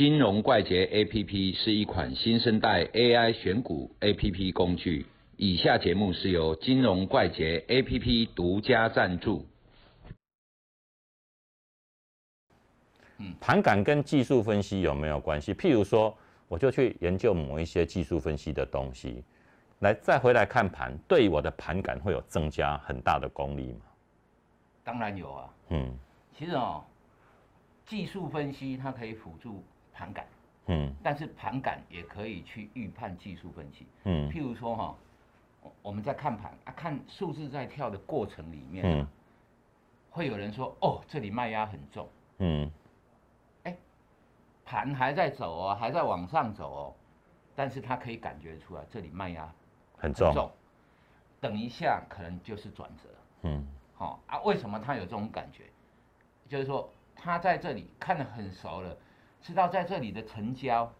金融怪杰 APP 是一款新生代 AI 选股 APP 工具。以下节目是由金融怪杰 APP 独家赞助。嗯，盘感跟技术分析有没有关系？譬如说，我就去研究某一些技术分析的东西，来再回来看盘，对我的盘感会有增加很大的功力吗？当然有啊。嗯，其实哦，技术分析它可以辅助。盘感，嗯，但是盘感也可以去预判技术分析，嗯，譬如说哈，我们在看盘啊，看数字在跳的过程里面，嗯，会有人说哦，这里卖压很重，嗯，哎，盘还在走哦，还在往上走哦，但是他可以感觉出来这里卖压很重，等一下可能就是转折，嗯，好啊，为什么他有这种感觉？就是说他在这里看得很熟了。知道在这里的成交，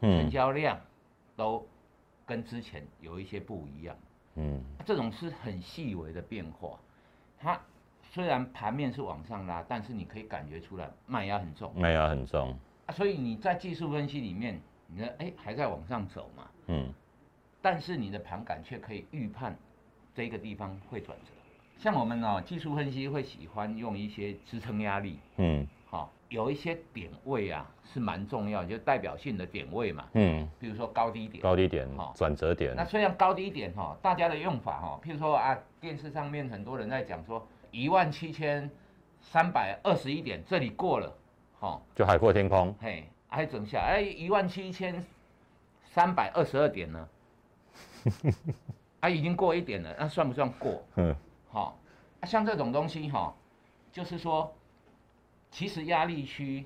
成交量都跟之前有一些不一样，嗯，这种是很细微的变化。它虽然盘面是往上拉，但是你可以感觉出来卖压很重，卖压很重啊。所以你在技术分析里面，你的哎还在往上走嘛，嗯，但是你的盘感却可以预判这个地方会转折。像我们呢，技术分析会喜欢用一些支撑压力，嗯。好，有一些点位啊是蛮重要，就代表性的点位嘛。嗯，比如说高低点。高低点，哈，转折点。那虽然高低点哈，大家的用法哈，譬如说啊，电视上面很多人在讲说一万七千三百二十一点，这里过了，哈，就海阔天空。嘿，还整下，哎，一万七千三百二十二点呢？啊，已经过一点了，那算不算过？嗯，好，像这种东西哈，就是说。其实压力区、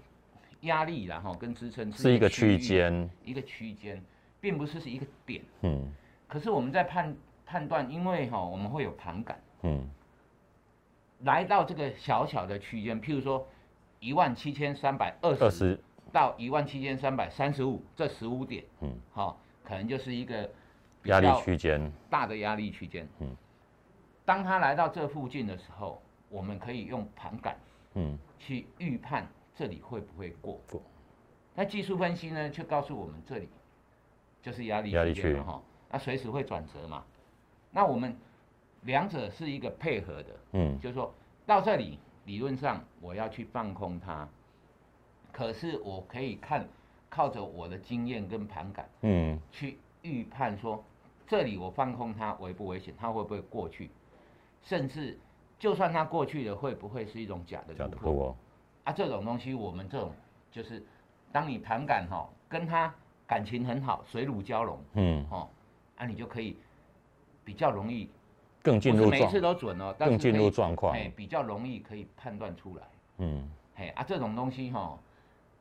压力然后跟支撑是一个区间，一个区间，并不是是一个点。嗯。可是我们在判判断，因为哈我们会有盘感。嗯。来到这个小小的区间，譬如说一万七千三百二十到一万七千三百三十五这十五点，嗯，好，可能就是一个压力区间，大的压力区间。嗯。当它来到这附近的时候，我们可以用盘感。嗯，去预判这里会不会过？过。那技术分析呢，却告诉我们这里就是压力压力区哈，那随时会转折嘛。那我们两者是一个配合的，嗯，就是说到这里理论上我要去放空它，可是我可以看靠着我的经验跟盘感，嗯，去预判说这里我放空它危不危险，它会不会过去，甚至。就算它过去了，会不会是一种假的突破？啊，这种东西我们这种就是，当你盘感哈，跟他感情很好，水乳交融，嗯，哈，啊，你就可以比较容易更进入每次都准哦，更进入状况，哎，比较容易可以判断出来，嗯，嘿，啊，这种东西哈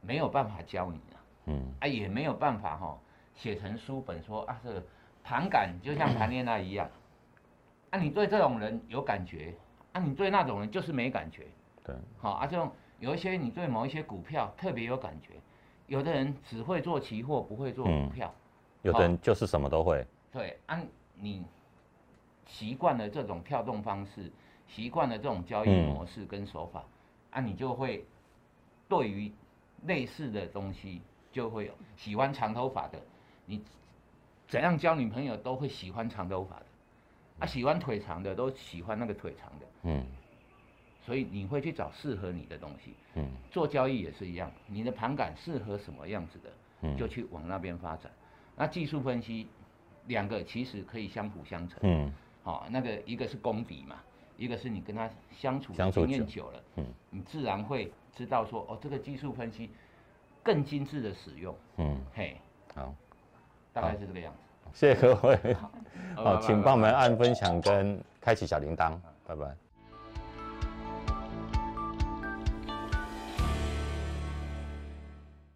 没有办法教你啊，嗯，啊，也没有办法哈写成书本说啊，这个盘感就像谈恋爱一样，啊，你对这种人有感觉。啊，你对那种人就是没感觉，对，好啊，这种有一些你对某一些股票特别有感觉，有的人只会做期货，不会做股票，有的人就是什么都会，对，啊你习惯了这种跳动方式，习惯了这种交易模式跟手法，啊，你就会对于类似的东西就会有喜欢长头发的，你怎样交女朋友都会喜欢长头发的。啊，喜欢腿长的都喜欢那个腿长的，嗯，所以你会去找适合你的东西，嗯，做交易也是一样，你的盘感适合什么样子的，嗯，就去往那边发展。那技术分析两个其实可以相辅相成，嗯，好，那个一个是功底嘛，一个是你跟他相处经验久了，嗯，你自然会知道说，哦，这个技术分析更精致的使用，嗯，嘿，好，大概是这个样子。谢谢各位，好，请帮我们按分享跟开启小铃铛，拜拜。